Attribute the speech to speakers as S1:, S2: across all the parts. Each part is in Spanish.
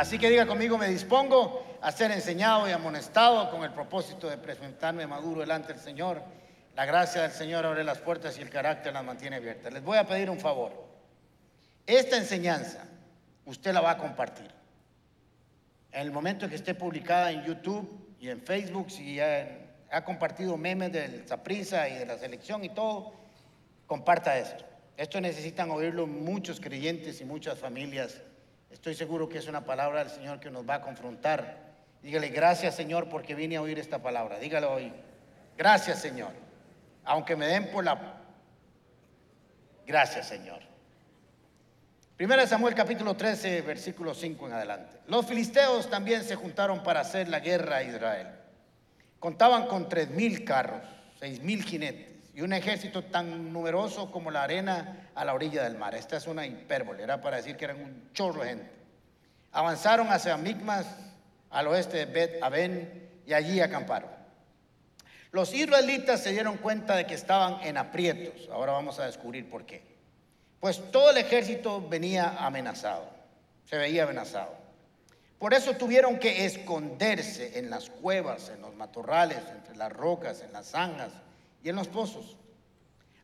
S1: Así que diga conmigo, me dispongo a ser enseñado y amonestado con el propósito de presentarme maduro delante del Señor. La gracia del Señor abre las puertas y el carácter las mantiene abiertas. Les voy a pedir un favor. Esta enseñanza usted la va a compartir. En el momento que esté publicada en YouTube y en Facebook, si ha compartido memes del Zaprisa y de la selección y todo, comparta esto. Esto necesitan oírlo muchos creyentes y muchas familias. Estoy seguro que es una palabra del Señor que nos va a confrontar. Dígale, gracias Señor porque vine a oír esta palabra. Dígalo hoy. Gracias Señor. Aunque me den por la... Gracias Señor. Primera Samuel capítulo 13, versículo 5 en adelante. Los filisteos también se juntaron para hacer la guerra a Israel. Contaban con tres mil carros, seis mil jinetes y un ejército tan numeroso como la arena a la orilla del mar. Esta es una hipérbole, era para decir que eran un chorro de gente. Avanzaron hacia Micmas, al oeste de Bet Aben, y allí acamparon. Los israelitas se dieron cuenta de que estaban en aprietos. Ahora vamos a descubrir por qué. Pues todo el ejército venía amenazado, se veía amenazado. Por eso tuvieron que esconderse en las cuevas, en los matorrales, entre las rocas, en las zanjas y en los pozos.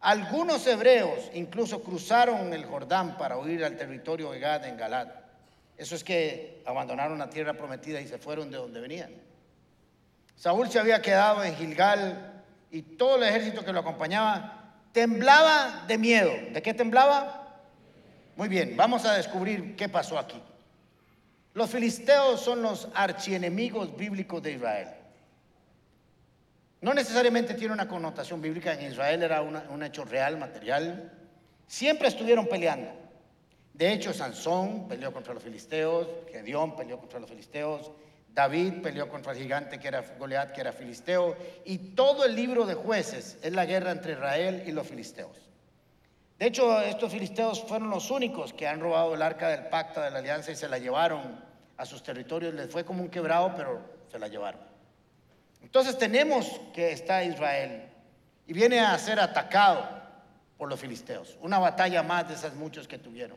S1: Algunos hebreos incluso cruzaron el Jordán para huir al territorio de Gad en Galad. Eso es que abandonaron la tierra prometida y se fueron de donde venían. Saúl se había quedado en Gilgal y todo el ejército que lo acompañaba temblaba de miedo. ¿De qué temblaba? Muy bien, vamos a descubrir qué pasó aquí. Los filisteos son los archienemigos bíblicos de Israel. No necesariamente tiene una connotación bíblica, en Israel era un hecho real, material. Siempre estuvieron peleando. De hecho, Sansón peleó contra los filisteos, Gedeón peleó contra los filisteos, David peleó contra el gigante que era Goliat, que era filisteo, y todo el libro de jueces es la guerra entre Israel y los filisteos. De hecho, estos filisteos fueron los únicos que han robado el arca del pacto de la alianza y se la llevaron a sus territorios. Les fue como un quebrado, pero se la llevaron. Entonces tenemos que está Israel y viene a ser atacado por los filisteos. Una batalla más de esas muchos que tuvieron.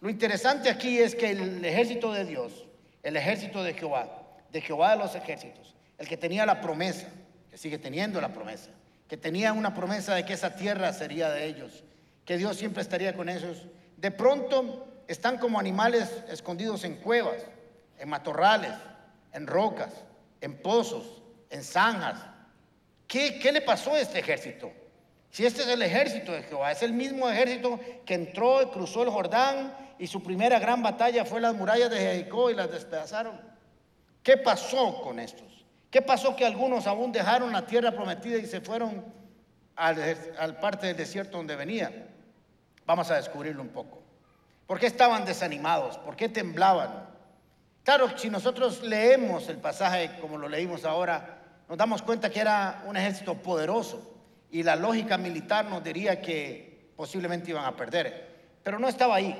S1: Lo interesante aquí es que el ejército de Dios, el ejército de Jehová, de Jehová de los ejércitos, el que tenía la promesa, que sigue teniendo la promesa, que tenía una promesa de que esa tierra sería de ellos, que Dios siempre estaría con ellos, de pronto están como animales escondidos en cuevas, en matorrales, en rocas, en pozos, en zanjas. ¿Qué, ¿Qué le pasó a este ejército? Si este es el ejército de Jehová, es el mismo ejército que entró y cruzó el Jordán y su primera gran batalla fue las murallas de Jericó y las despedazaron. ¿Qué pasó con estos? ¿Qué pasó que algunos aún dejaron la tierra prometida y se fueron al, parte del desierto donde venían? Vamos a descubrirlo un poco. ¿Por qué estaban desanimados? ¿Por qué temblaban? Claro, si nosotros leemos el pasaje como lo leímos ahora, nos damos cuenta que era un ejército poderoso y la lógica militar nos diría que posiblemente iban a perder. Pero no estaba ahí.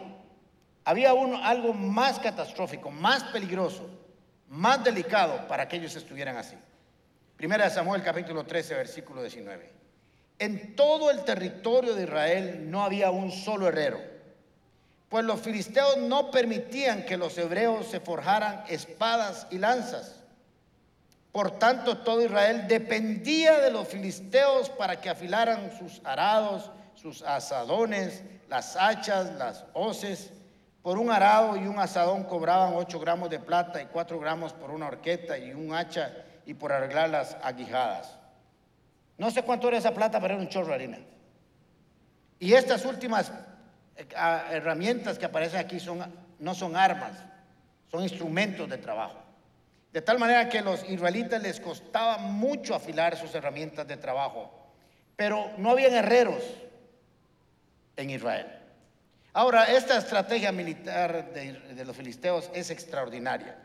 S1: Había algo más catastrófico, más peligroso, más delicado para que ellos estuvieran así. Primera de Samuel capítulo 13, versículo 19. En todo el territorio de Israel no había un solo herrero, pues los filisteos no permitían que los hebreos se forjaran espadas y lanzas. Por tanto, todo Israel dependía de los filisteos para que afilaran sus arados, sus asadones, las hachas, las hoces por un arado y un asadón cobraban 8 gramos de plata y 4 gramos por una horqueta y un hacha y por arreglar las aguijadas. No sé cuánto era esa plata, pero era un chorro de harina. Y estas últimas eh, herramientas que aparecen aquí son, no son armas, son instrumentos de trabajo. De tal manera que a los israelitas les costaba mucho afilar sus herramientas de trabajo, pero no habían herreros en Israel. Ahora, esta estrategia militar de, los filisteos es extraordinaria.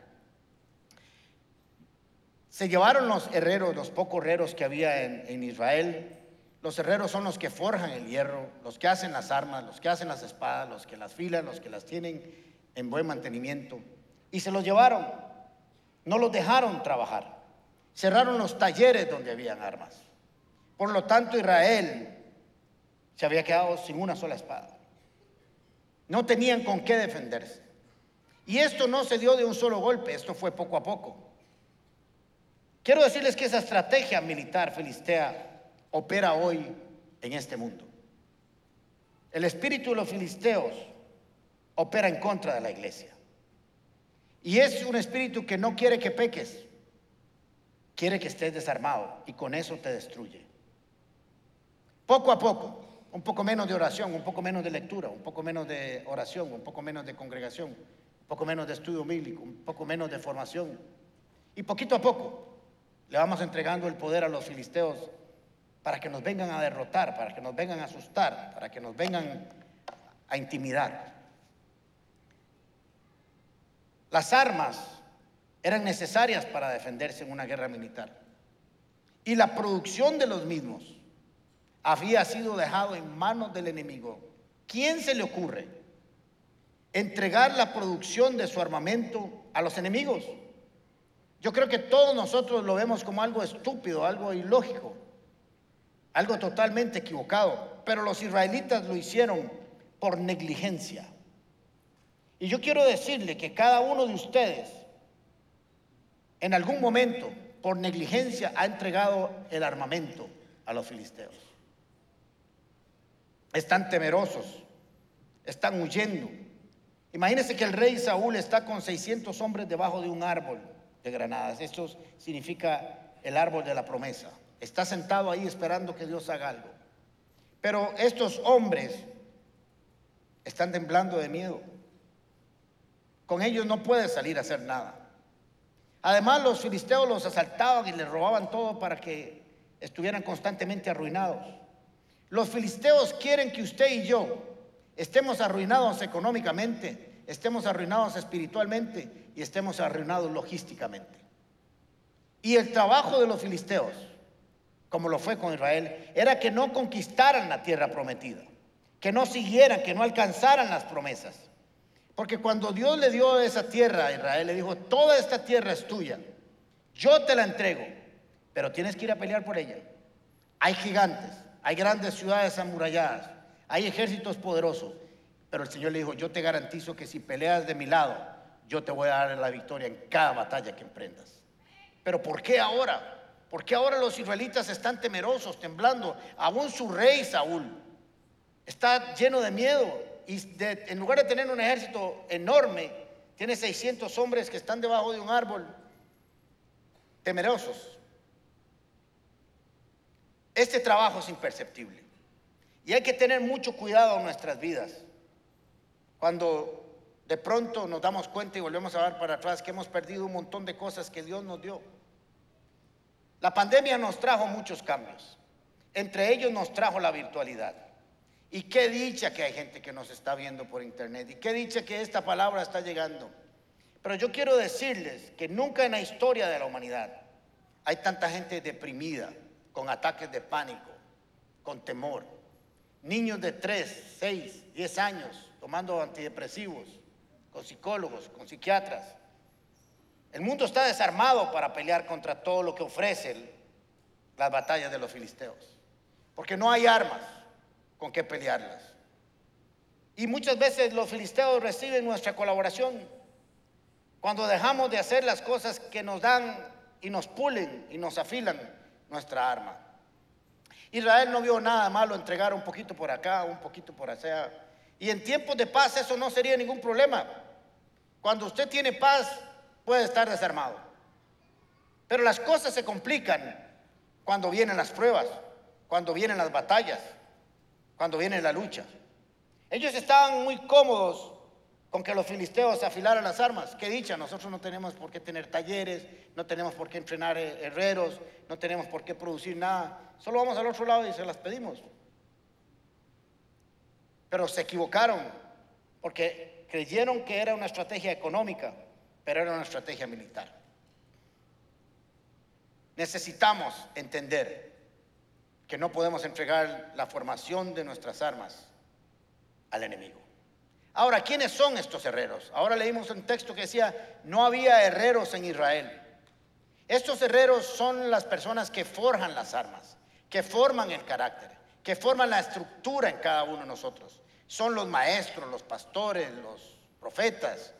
S1: Se llevaron los herreros, los pocos herreros que había en, en Israel. Los herreros son los que forjan el hierro, los que hacen las armas, los que hacen las espadas, los que las filan, los que las tienen en buen mantenimiento. Y se los llevaron. No los dejaron trabajar. Cerraron los talleres donde habían armas. Por lo tanto, Israel se había quedado sin una sola espada. No tenían con qué defenderse. Y esto no se dio de un solo golpe, esto fue poco a poco. Quiero decirles que esa estrategia militar filistea opera hoy en este mundo. El espíritu de los filisteos opera en contra de la iglesia. Y es un espíritu que no quiere que peques, quiere que estés desarmado y con eso te destruye. Poco a poco, un poco menos de oración, un poco menos de lectura, un poco menos de oración, un poco menos de congregación, un poco menos de estudio bíblico, un poco menos de formación. Y poquito a poco le vamos entregando el poder a los filisteos para que nos vengan a derrotar, para que nos vengan a asustar, para que nos vengan a intimidar. Las armas eran necesarias para defenderse en una guerra militar. Y la producción de los mismos había sido dejado en manos del enemigo. ¿Quién se le ocurre entregar la producción de su armamento a los enemigos? Yo creo que todos nosotros lo vemos como algo estúpido, algo ilógico, algo totalmente equivocado, pero los israelitas lo hicieron por negligencia. Y yo quiero decirle que cada uno de ustedes en algún momento, por negligencia, ha entregado el armamento a los filisteos. Están temerosos, están huyendo. Imagínense que el rey Saúl está con 600 hombres debajo de un árbol de granadas. Esto significa el árbol de la promesa. Está sentado ahí esperando que Dios haga algo. Pero estos hombres están temblando de miedo. Con ellos no puede salir a hacer nada. Además, los filisteos los asaltaban y les robaban todo para que estuvieran constantemente arruinados. Los filisteos quieren que usted y yo estemos arruinados económicamente, estemos arruinados espiritualmente y estemos arruinados logísticamente. Y el trabajo de los filisteos, como lo fue con Israel, era que no conquistaran la tierra prometida, que no siguieran, que no alcanzaran las promesas. Porque cuando Dios le dio esa tierra a Israel, le dijo, toda esta tierra es tuya, yo te la entrego, pero tienes que ir a pelear por ella. Hay gigantes, hay grandes ciudades amuralladas, hay ejércitos poderosos, pero el Señor le dijo, yo te garantizo que si peleas de mi lado, yo te voy a dar la victoria en cada batalla que emprendas. Pero ¿por qué ahora? ¿Por qué ahora los israelitas están temerosos, temblando? Aún su rey Saúl está lleno de miedo y en lugar de tener un ejército enorme, tiene 600 hombres que están debajo de un árbol, temerosos. Este trabajo es imperceptible y hay que tener mucho cuidado en nuestras vidas. Cuando de pronto nos damos cuenta y volvemos a ver para atrás que hemos perdido un montón de cosas que Dios nos dio. La pandemia nos trajo muchos cambios. Entre ellos nos trajo la virtualidad. Y qué dicha que hay gente que nos está viendo por internet. Y qué dicha que esta palabra está llegando. Pero yo quiero decirles que nunca en la historia de la humanidad hay tanta gente deprimida, con ataques de pánico, con temor. Niños de 3, 6, 10 años tomando antidepresivos con psicólogos, con psiquiatras. El mundo está desarmado para pelear contra todo lo que ofrecen las batallas de los filisteos, porque no hay armas con que pelearlas. Y muchas veces los filisteos reciben nuestra colaboración cuando dejamos de hacer las cosas que nos dan y nos pulen y nos afilan nuestra arma. Israel no vio nada malo entregar un poquito por acá, un poquito por allá. Y en tiempos de paz eso no sería ningún problema. Cuando usted tiene paz, puede estar desarmado. Pero las cosas se complican cuando vienen las pruebas, cuando vienen las batallas, cuando viene la lucha. Ellos estaban muy cómodos con que los filisteos afilaran las armas. Qué dicha, nosotros no tenemos por qué tener talleres, no tenemos por qué entrenar herreros, no tenemos por qué producir nada. Solo vamos al otro lado y se las pedimos. Pero se equivocaron, porque creyeron que era una estrategia económica, pero era una estrategia militar. Necesitamos entender que no podemos entregar la formación de nuestras armas al enemigo. Ahora, ¿quiénes son estos herreros? Ahora leímos un texto que decía, no había herreros en Israel. Estos herreros son las personas que forjan las armas, que forman el carácter, que forman la estructura en cada uno de nosotros son los maestros, los pastores, los profetas,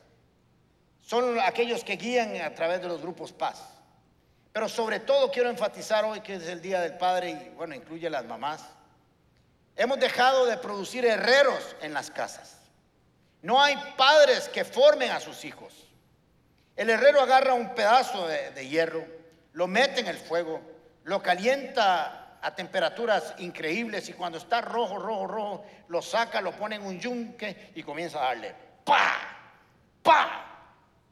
S1: son aquellos que guían a través de los grupos paz. Pero sobre todo quiero enfatizar hoy que es el Día del Padre y bueno, incluye las mamás. Hemos dejado de producir herreros en las casas. No hay padres que formen a sus hijos. El herrero agarra un pedazo de, hierro, lo mete en el fuego, lo calienta a temperaturas increíbles y cuando está rojo, rojo, rojo, lo saca, lo pone en un yunque y comienza a darle pa, pa,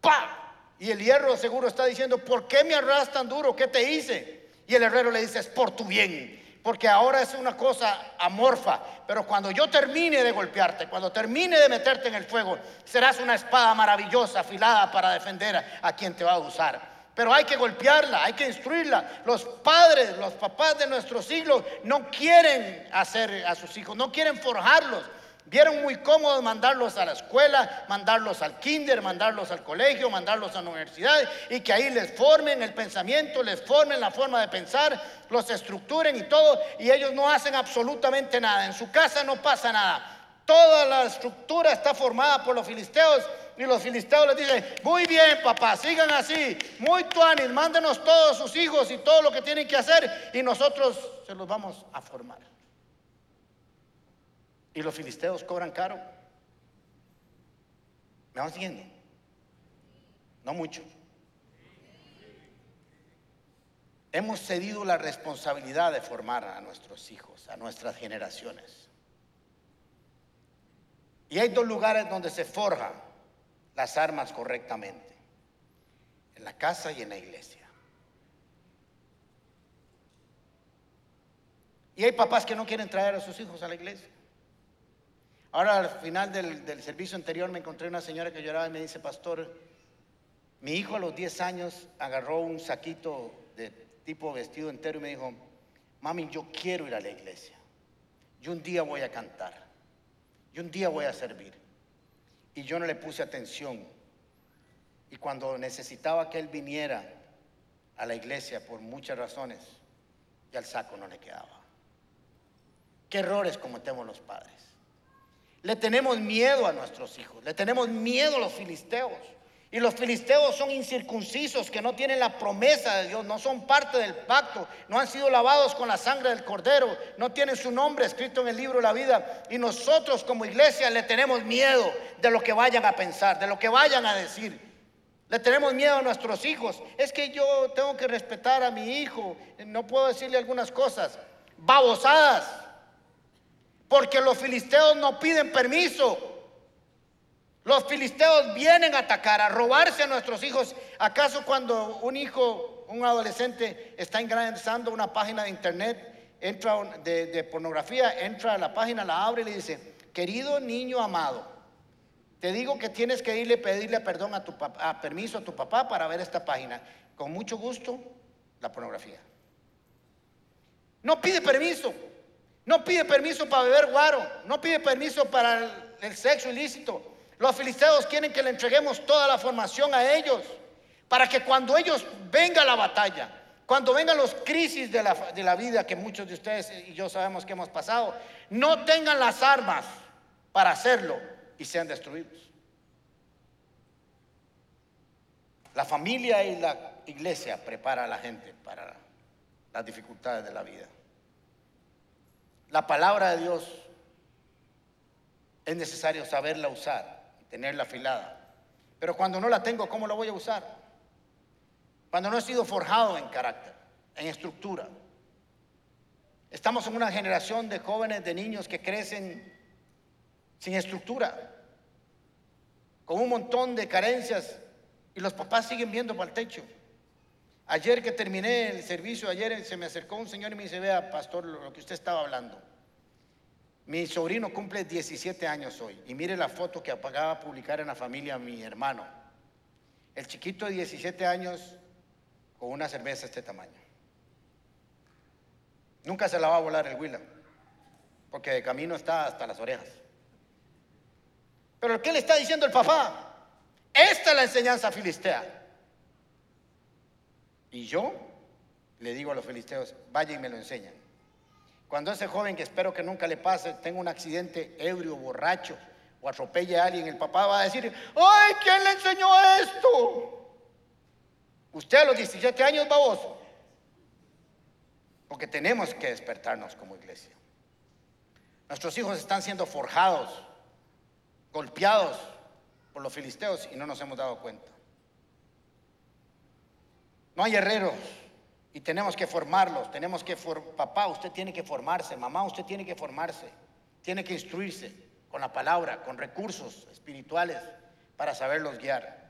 S1: pa. Y el hierro seguro está diciendo, ¿por qué me arrastras tan duro? ¿Qué te hice? Y el herrero le dice, es por tu bien porque ahora es una cosa amorfa. Pero cuando yo termine de golpearte, cuando termine de meterte en el fuego, serás una espada maravillosa, afilada para defender a, quien te va a usar. Pero hay que golpearla, hay que instruirla. Los padres, los papás de nuestro siglo no quieren hacer a sus hijos, no quieren forjarlos. Vieron muy cómodo mandarlos a la escuela, mandarlos al kinder, mandarlos al colegio, mandarlos a la universidad y que ahí les formen el pensamiento, les formen la forma de pensar, los estructuren y todo, y ellos no hacen absolutamente nada. En su casa no pasa nada. Toda la estructura está formada por los filisteos y los filisteos les dicen, muy bien papá, sigan así, muy tuanis, mándenos todos sus hijos y todo lo que tienen que hacer y nosotros se los vamos a formar. Y los filisteos cobran caro. ¿Me van siguiendo? No mucho. Hemos cedido la responsabilidad de formar a nuestros hijos, a nuestras generaciones. Y hay dos lugares donde se forjan las armas correctamente. En la casa y en la iglesia. Y hay papás que no quieren traer a sus hijos a la iglesia. Ahora al final del, servicio anterior me encontré una señora que lloraba y me dice, pastor, mi hijo a los 10 años agarró un saquito de tipo vestido entero y me dijo, mami, yo quiero ir a la iglesia. Yo un día voy a cantar. Yo un día voy a servir. Y yo no le puse atención. Y cuando necesitaba que él viniera a la iglesia por muchas razones, ya el saco no le quedaba. ¿Qué errores cometemos los padres? Le tenemos miedo a nuestros hijos, le tenemos miedo a los filisteos. Y los filisteos son incircuncisos que no tienen la promesa de Dios, no son parte del pacto, no han sido lavados con la sangre del cordero, no tienen su nombre escrito en el libro de la vida. Y nosotros como iglesia le tenemos miedo de lo que vayan a pensar, de lo que vayan a decir. Le tenemos miedo a nuestros hijos. Es que yo tengo que respetar a mi hijo, no puedo decirle algunas cosas. Babosadas. Porque los filisteos no piden permiso. Los filisteos vienen a atacar, a robarse a nuestros hijos. ¿Acaso cuando un hijo, un adolescente está ingresando una página de internet, entra de, pornografía, entra a la página, la abre y le dice, querido niño amado, te digo que tienes que irle pedirle perdón a tu permiso a tu papá para ver esta página. Con mucho gusto, la pornografía. No pide permiso. No pide permiso para beber guaro, no pide permiso para el, sexo ilícito. Los filisteos quieren que le entreguemos toda la formación a ellos, para que cuando ellos venga la batalla, cuando vengan los crisis de la, de la vida que muchos de ustedes y yo sabemos que hemos pasado, no tengan las armas para hacerlo y sean destruidos. La familia y la iglesia prepara a la gente para las dificultades de la vida. La palabra de Dios es necesario saberla usar tenerla afilada. Pero cuando no la tengo, ¿cómo la voy a usar? Cuando no he sido forjado en carácter, en estructura. Estamos en una generación de jóvenes, de niños que crecen sin estructura, con un montón de carencias y los papás siguen viendo para el techo. Ayer que terminé el servicio, ayer se me acercó un señor y me dice, vea, pastor, lo que usted estaba hablando. Mi sobrino cumple 17 años hoy y mire la foto que apagaba a publicar en la familia mi hermano. El chiquito de 17 años con una cerveza de este tamaño. Nunca se la va a volar el Willa, porque de camino está hasta las orejas. Pero ¿qué le está diciendo el papá? Esta es la enseñanza filistea. Y yo le digo a los filisteos, vaya y me lo enseñan. Cuando ese joven, que espero que nunca le pase, tenga un accidente ebrio, borracho, o atropelle a alguien, el papá va a decir, ¡ay, quién le enseñó esto! Usted a los 17 años, baboso. Porque tenemos que despertarnos como iglesia. Nuestros hijos están siendo forjados, golpeados por los filisteos y no nos hemos dado cuenta. No hay herreros y tenemos que formarlos, tenemos que papá, usted tiene que formarse, mamá, usted tiene que formarse, tiene que instruirse con la palabra, con recursos espirituales para saberlos guiar.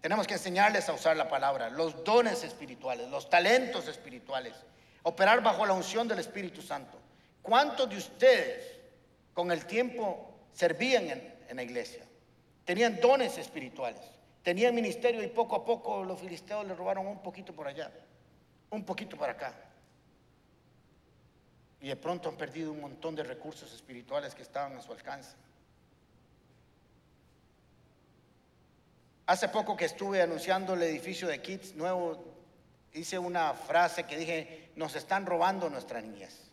S1: Tenemos que enseñarles a usar la palabra, los dones espirituales, los talentos espirituales, operar bajo la unción del Espíritu Santo. ¿Cuántos de ustedes con el tiempo servían en, en la iglesia? Tenían dones espirituales, tenían ministerio y poco a poco los filisteos le robaron un poquito por allá un poquito para acá. Y de pronto han perdido un montón de recursos espirituales que estaban a su alcance. Hace poco que estuve anunciando el edificio de Kids nuevo, hice una frase que dije, nos están robando nuestra niñez.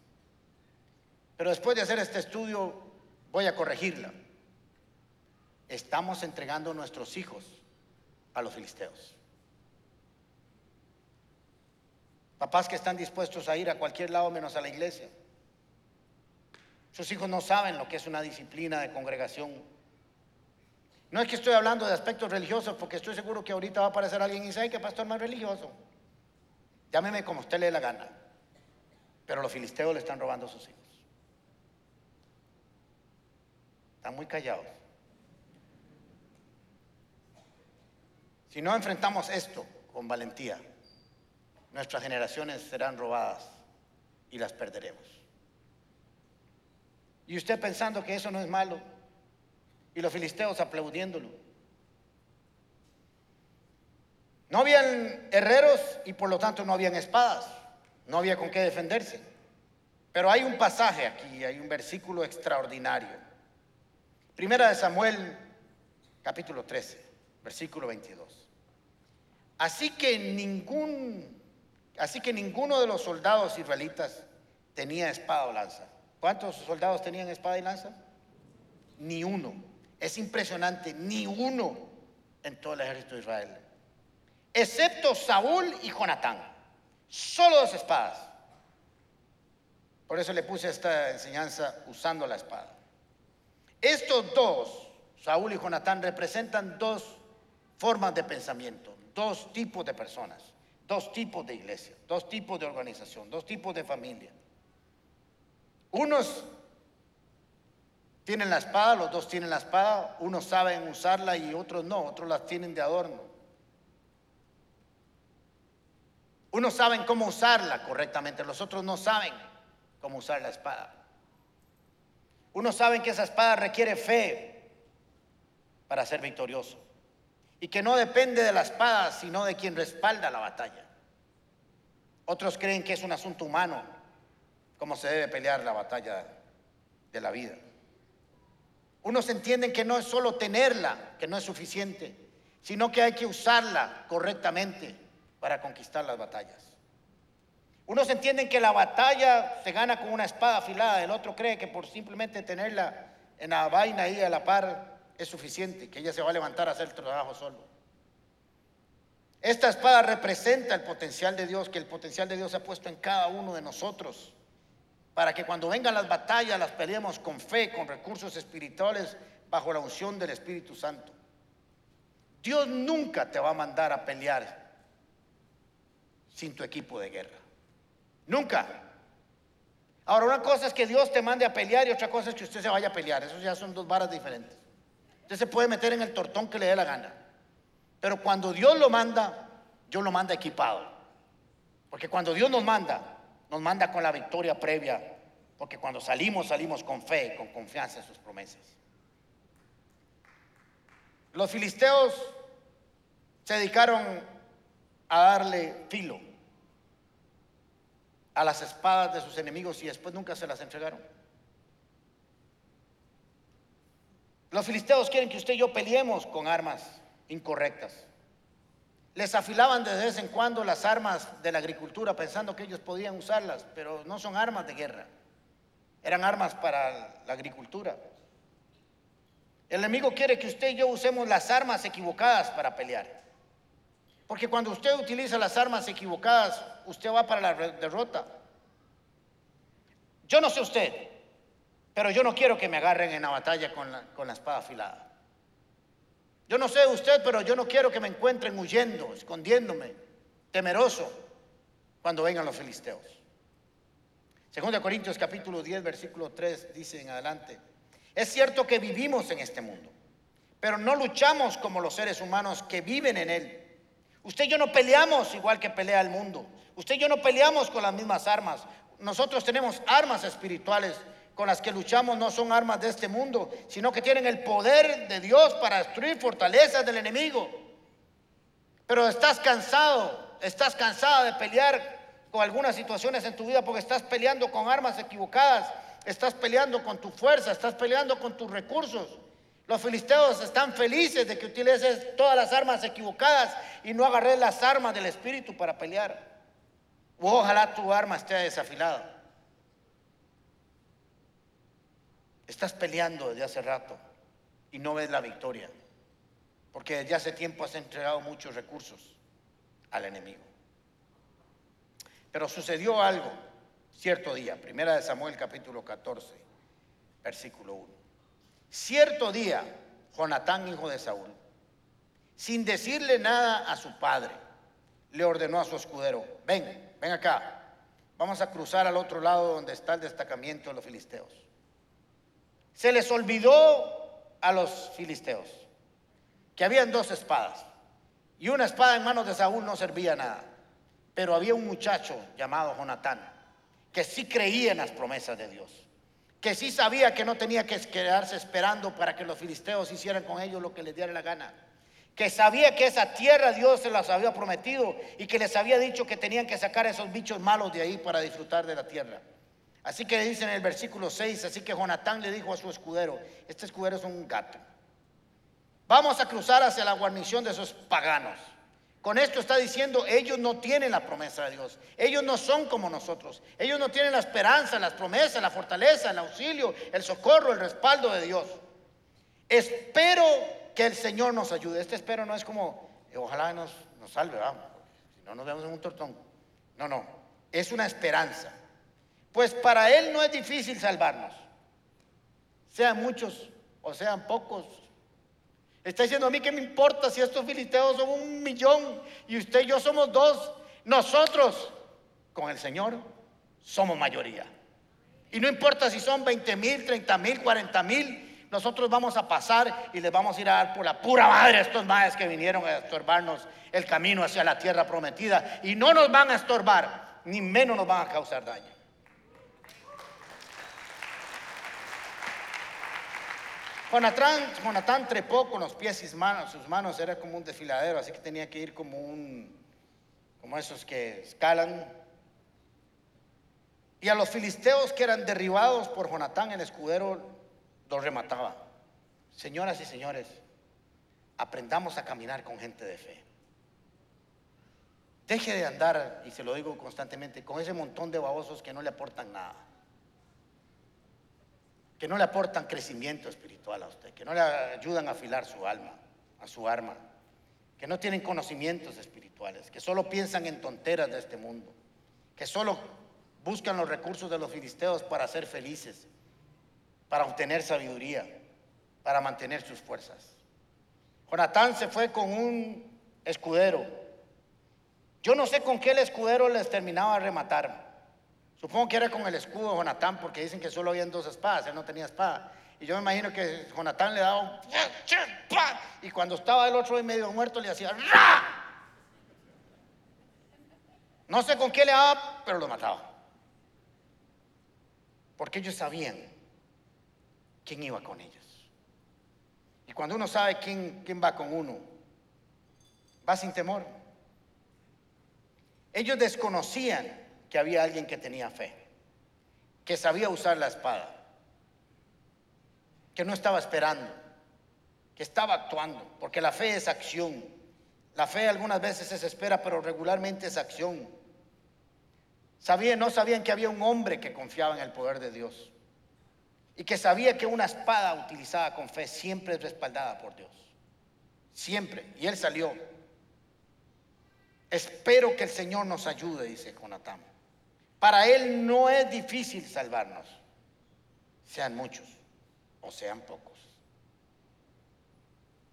S1: Pero después de hacer este estudio, voy a corregirla. Estamos entregando nuestros hijos a los filisteos. Papás que están dispuestos a ir a cualquier lado menos a la iglesia. Sus hijos no saben lo que es una disciplina de congregación. No es que estoy hablando de aspectos religiosos, porque estoy seguro que ahorita va a aparecer alguien y dice, ay, que pastor más religioso. Llámeme como usted le dé la gana. Pero los filisteos le están robando a sus hijos. Están muy callados. Si no enfrentamos esto con valentía, nuestras generaciones serán robadas y las perderemos. Y usted pensando que eso no es malo, y los filisteos aplaudiéndolo. No habían herreros y por lo tanto no habían espadas, no había con qué defenderse. Pero hay un pasaje aquí, hay un versículo extraordinario. Primera de Samuel, capítulo 13, versículo 22. Así que ningún Así que ninguno de los soldados israelitas tenía espada o lanza. ¿Cuántos soldados tenían espada y lanza? Ni uno. Es impresionante, ni uno en todo el ejército de Israel. Excepto Saúl y Jonatán. Solo dos espadas. Por eso le puse esta enseñanza usando la espada. Estos dos, Saúl y Jonatán, representan dos formas de pensamiento, dos tipos de personas dos tipos de iglesia, dos tipos de organización, dos tipos de familia. Unos tienen la espada, los dos tienen la espada, unos saben usarla y otros no, otros la tienen de adorno. Unos saben cómo usarla correctamente, los otros no saben cómo usar la espada. Unos saben que esa espada requiere fe para ser victorioso y que no depende de la espada, sino de quien respalda la batalla. Otros creen que es un asunto humano, cómo se debe pelear la batalla de la vida. Unos entienden que no es solo tenerla, que no es suficiente, sino que hay que usarla correctamente para conquistar las batallas. Unos entienden que la batalla se gana con una espada afilada, el otro cree que por simplemente tenerla en la vaina ahí a la par es suficiente, que ella se va a levantar a hacer el trabajo solo. Esta espada representa el potencial de Dios, que el potencial de Dios ha puesto en cada uno de nosotros, para que cuando vengan las batallas las peleemos con fe, con recursos espirituales, bajo la unción del Espíritu Santo. Dios nunca te va a mandar a pelear sin tu equipo de guerra. Nunca. Ahora, una cosa es que Dios te mande a pelear y otra cosa es que usted se vaya a pelear. Esos ya son dos varas diferentes. Usted se puede meter en el tortón que le dé la gana. Pero cuando Dios lo manda, Dios lo manda equipado. Porque cuando Dios nos manda, nos manda con la victoria previa. Porque cuando salimos, salimos con fe, con confianza en sus promesas. Los filisteos se dedicaron a darle filo a las espadas de sus enemigos y después nunca se las entregaron. Los filisteos quieren que usted y yo peleemos con armas incorrectas. Les afilaban de vez en cuando las armas de la agricultura pensando que ellos podían usarlas, pero no son armas de guerra. Eran armas para la agricultura. El enemigo quiere que usted y yo usemos las armas equivocadas para pelear. Porque cuando usted utiliza las armas equivocadas, usted va para la derrota. Yo no sé usted, pero yo no quiero que me agarren en la batalla con la, con la espada afilada. Yo no sé usted, pero yo no quiero que me encuentren huyendo, escondiéndome, temeroso, cuando vengan los filisteos. Segundo Corintios capítulo 10, versículo 3 dice en adelante, es cierto que vivimos en este mundo, pero no luchamos como los seres humanos que viven en él. Usted y yo no peleamos igual que pelea el mundo. Usted y yo no peleamos con las mismas armas. Nosotros tenemos armas espirituales con las que luchamos no son armas de este mundo, sino que tienen el poder de Dios para destruir fortalezas del enemigo. Pero estás cansado, estás cansada de pelear con algunas situaciones en tu vida porque estás peleando con armas equivocadas, estás peleando con tu fuerza, estás peleando con tus recursos. Los filisteos están felices de que utilices todas las armas equivocadas y no agarres las armas del Espíritu para pelear. ojalá tu arma esté desafilada. Estás peleando desde hace rato y no ves la victoria, porque desde hace tiempo has entregado muchos recursos al enemigo. Pero sucedió algo cierto día, primera de Samuel capítulo 14, versículo 1. Cierto día, Jonatán, hijo de Saúl, sin decirle nada a su padre, le ordenó a su escudero, ven, ven acá, vamos a cruzar al otro lado donde está el destacamiento de los filisteos. Se les olvidó a los filisteos que habían dos espadas y una espada en manos de Saúl no servía nada. Pero había un muchacho llamado Jonatán que sí creía en las promesas de Dios, que sí sabía que no tenía que quedarse esperando para que los filisteos hicieran con ellos lo que les diera la gana, que sabía que esa tierra Dios se las había prometido y que les había dicho que tenían que sacar esos bichos malos de ahí para disfrutar de la tierra. Así que dice en el versículo 6, así que Jonatán le dijo a su escudero, este escudero es un gato, vamos a cruzar hacia la guarnición de esos paganos. Con esto está diciendo, ellos no tienen la promesa de Dios, ellos no son como nosotros, ellos no tienen la esperanza, las promesas, la fortaleza, el auxilio, el socorro, el respaldo de Dios. Espero que el Señor nos ayude. Este espero no es como, ojalá nos, nos salve, vamos, si no nos vemos en un tortón. No, no, es una esperanza. Pues para Él no es difícil salvarnos. Sean muchos o sean pocos. Está diciendo a mí que me importa si estos filisteos son un millón y usted y yo somos dos. Nosotros con el Señor somos mayoría. Y no importa si son 20 mil, 30 mil, 40 mil, nosotros vamos a pasar y les vamos a ir a dar por la pura madre a estos madres que vinieron a estorbarnos el camino hacia la tierra prometida. Y no nos van a estorbar, ni menos nos van a causar daño. Jonatán, trepó con los pies y sus manos, sus manos era como un desfiladero, así que tenía que ir como un, como esos que escalan. Y a los filisteos que eran derribados por Jonatán, el escudero, los remataba. Señoras y señores, aprendamos a caminar con gente de fe. Deje de andar, y se lo digo constantemente, con ese montón de babosos que no le aportan nada que no le aportan crecimiento espiritual a usted, que no le ayudan a afilar su alma, a su arma, que no tienen conocimientos espirituales, que solo piensan en tonteras de este mundo, que solo buscan los recursos de los filisteos para ser felices, para obtener sabiduría, para mantener sus fuerzas. Jonatán se fue con un escudero. Yo no sé con qué escudero les terminaba de rematar. Supongo que era con el escudo de Jonatán, porque dicen que solo habían dos espadas, él no tenía espada. Y yo me imagino que Jonatán le daba un... Y cuando estaba el otro medio muerto le hacía... No sé con qué le daba, pero lo mataba. Porque ellos sabían quién iba con ellos. Y cuando uno sabe quién, quién va con uno, va sin temor. Ellos desconocían que había alguien que tenía fe, que sabía usar la espada, que no estaba esperando, que estaba actuando, porque la fe es acción. La fe algunas veces es espera, pero regularmente es acción. Sabían, no sabían que había un hombre que confiaba en el poder de Dios. y que sabía que una espada utilizada con fe siempre es respaldada por Dios. Siempre. Y él salió. Espero que el Señor nos ayude, dice Jonatán. Para él no es difícil salvarnos, sean muchos o sean pocos.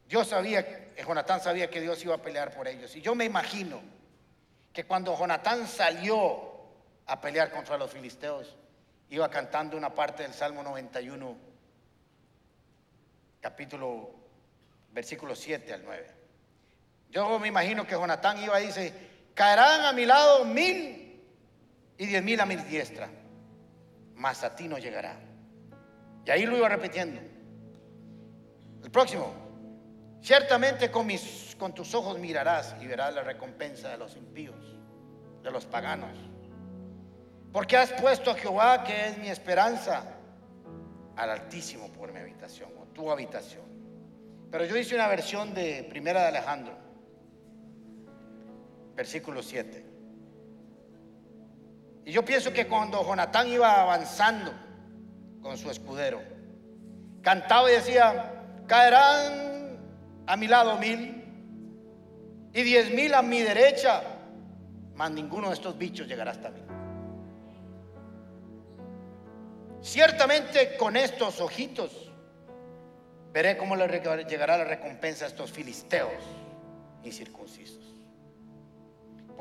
S1: Dios sabía, Jonatán sabía que Dios iba a pelear por ellos. Y yo me imagino que cuando Jonatán salió a pelear contra los filisteos, iba cantando una parte del Salmo 91, capítulo, versículo 7 al 9. Yo me imagino que Jonatán iba y dice, caerán a mi lado mil y diez mil a mi diestra, mas a ti no llegará. Y ahí lo iba repitiendo. El próximo, ciertamente con, mis, con tus ojos mirarás y verás la recompensa de los impíos, de los paganos porque has puesto a Jehová, que es mi esperanza, al Altísimo por mi habitación, o tu habitación. Pero yo hice una versión de Primera de Alejandro, versículo 7. Y yo pienso que cuando Jonatán iba avanzando con su escudero, cantaba y decía, caerán a mi lado mil y diez mil a mi derecha, mas ninguno de estos bichos llegará hasta mí. Ciertamente con estos ojitos veré cómo le llegará la recompensa a estos filisteos incircuncisos.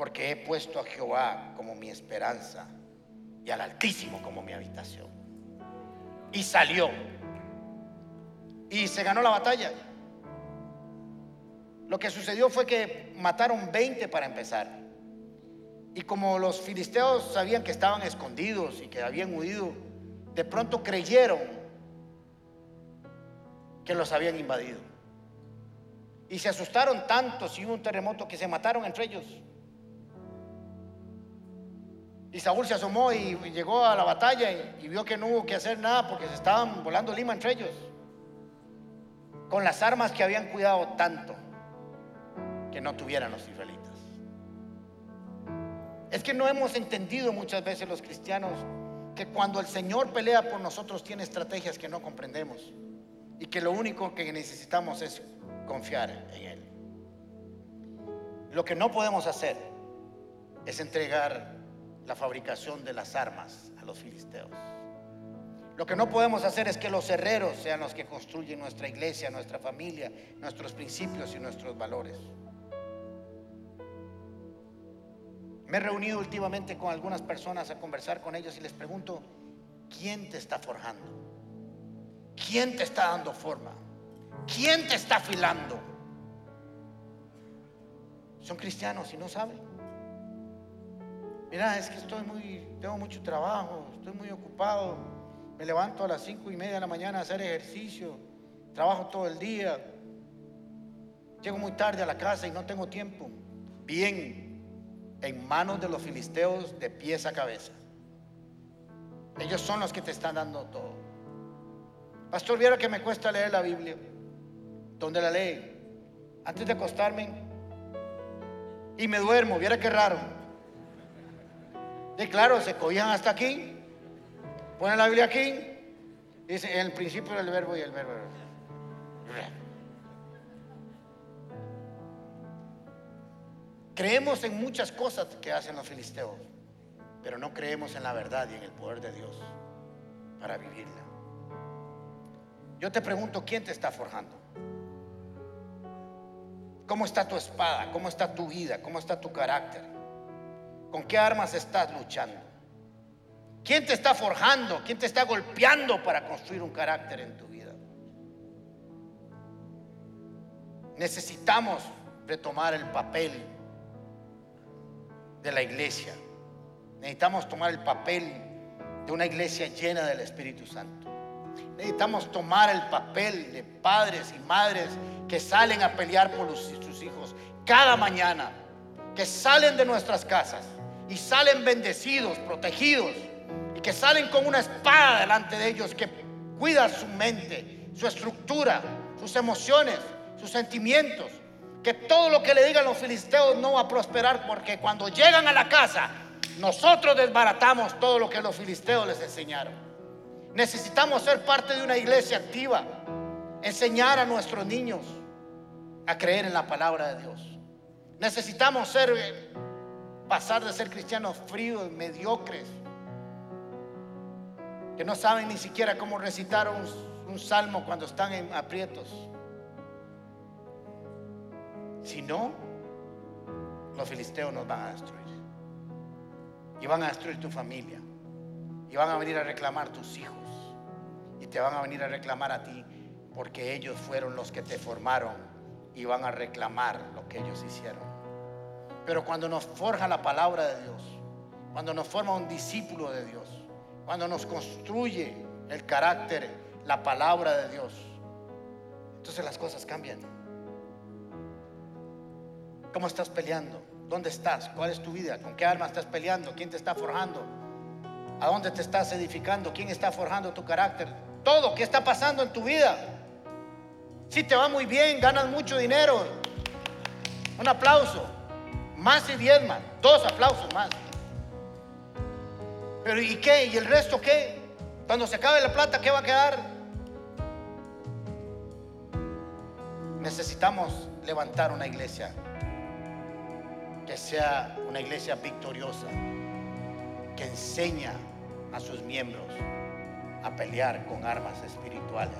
S1: Porque he puesto a Jehová como mi esperanza y al Altísimo como mi habitación. Y salió. Y se ganó la batalla. Lo que sucedió fue que mataron 20 para empezar. Y como los filisteos sabían que estaban escondidos y que habían huido, de pronto creyeron que los habían invadido. Y se asustaron tanto si hubo un terremoto que se mataron entre ellos. Y Saúl se asomó y llegó a la batalla y, vio que no hubo que hacer nada porque se estaban volando lima entre ellos. Con las armas que habían cuidado tanto que no tuvieran los israelitas. Es que no hemos entendido muchas veces los cristianos que cuando el Señor pelea por nosotros tiene estrategias que no comprendemos y que lo único que necesitamos es confiar en Él. Lo que no podemos hacer es entregar la fabricación de las armas a los filisteos. Lo que no podemos hacer es que los herreros sean los que construyen nuestra iglesia, nuestra familia, nuestros principios y nuestros valores. Me he reunido últimamente con algunas personas a conversar con ellos y les pregunto, ¿quién te está forjando? ¿Quién te está dando forma? ¿Quién te está afilando? Son cristianos y no saben. Mira, es que estoy muy, tengo mucho trabajo, estoy muy ocupado. Me levanto a las cinco y media de la mañana a hacer ejercicio, trabajo todo el día. Llego muy tarde a la casa y no tengo tiempo. Bien, en manos de los filisteos de pies a cabeza. Ellos son los que te están dando todo. Pastor, viera que me cuesta leer la Biblia. ¿Dónde la lee? Antes de acostarme. Y me duermo, viera qué raro. Claro, se cogían hasta aquí. Ponen la Biblia aquí. Dice, en el principio del verbo y el verbo. Creemos en muchas cosas que hacen los filisteos, pero no creemos en la verdad y en el poder de Dios para vivirla. Yo te pregunto, ¿quién te está forjando? ¿Cómo está tu espada? ¿Cómo está tu vida? ¿Cómo está tu carácter? ¿Con qué armas estás luchando? ¿Quién te está forjando? ¿Quién te está golpeando para construir un carácter en tu vida? Necesitamos retomar el papel de la iglesia. Necesitamos tomar el papel de una iglesia llena del Espíritu Santo. Necesitamos tomar el papel de padres y madres que salen a pelear por sus hijos cada mañana, que salen de nuestras casas y salen bendecidos, protegidos, y que salen con una espada delante de ellos que cuida su mente, su estructura, sus emociones, sus sentimientos, que todo lo que le digan los filisteos no va a prosperar porque cuando llegan a la casa, nosotros desbaratamos todo lo que los filisteos les enseñaron. Necesitamos ser parte de una iglesia activa, enseñar a nuestros niños a creer en la palabra de Dios. Necesitamos ser pasar de ser cristianos fríos, mediocres, que no saben ni siquiera cómo recitar un, salmo cuando están en aprietos. Si no, los filisteos nos van a destruir. Y van a destruir tu familia. Y van a venir a reclamar tus hijos. Y te van a venir a reclamar a ti porque ellos fueron los que te formaron y van a reclamar lo que ellos hicieron. Pero cuando nos forja la palabra de Dios, cuando nos forma un discípulo de Dios, cuando nos construye el carácter, la palabra de Dios, entonces las cosas cambian. ¿Cómo estás peleando? ¿Dónde estás? ¿Cuál es tu vida? ¿Con qué arma estás peleando? ¿Quién te está forjando? ¿A dónde te estás edificando? ¿Quién está forjando tu carácter? Todo, ¿qué está pasando en tu vida? Si te va muy bien, ganas mucho dinero, un aplauso, más y diezma, dos aplausos más. Pero ¿y qué? ¿Y el resto qué? Cuando se acabe la plata, ¿qué va a quedar? Necesitamos levantar una iglesia que sea una iglesia victoriosa, que enseña a sus miembros a pelear con armas espirituales